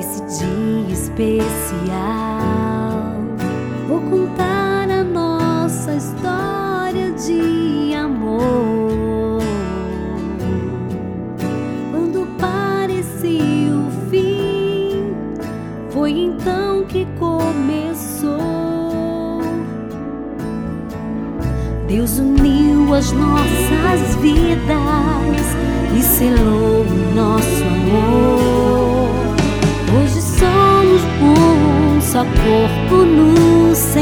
nesse dia especial. Vou contar a nossa história de amor. Quando parecia o fim, foi então que começou. Deus uniu as nossas vidas e selou corpo no céu.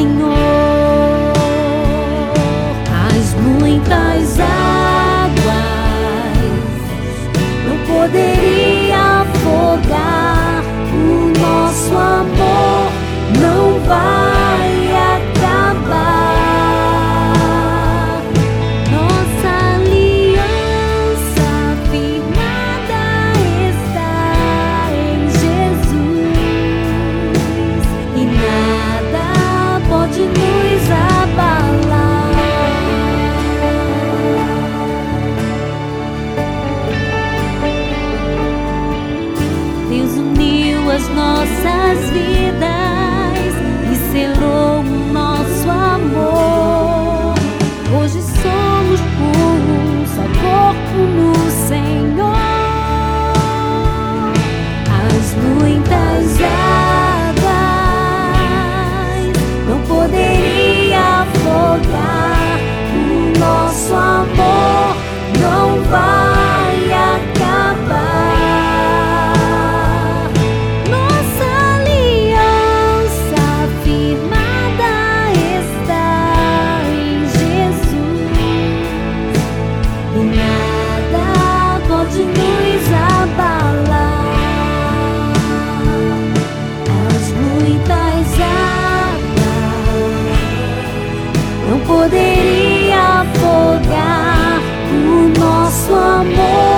nossas vidas. poderia afogar o nosso amor.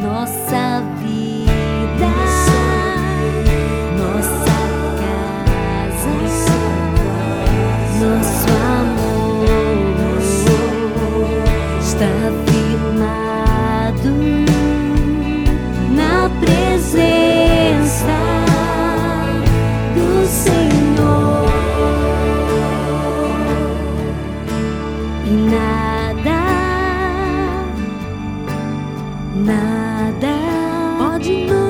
nossa vida. nada. Pode nos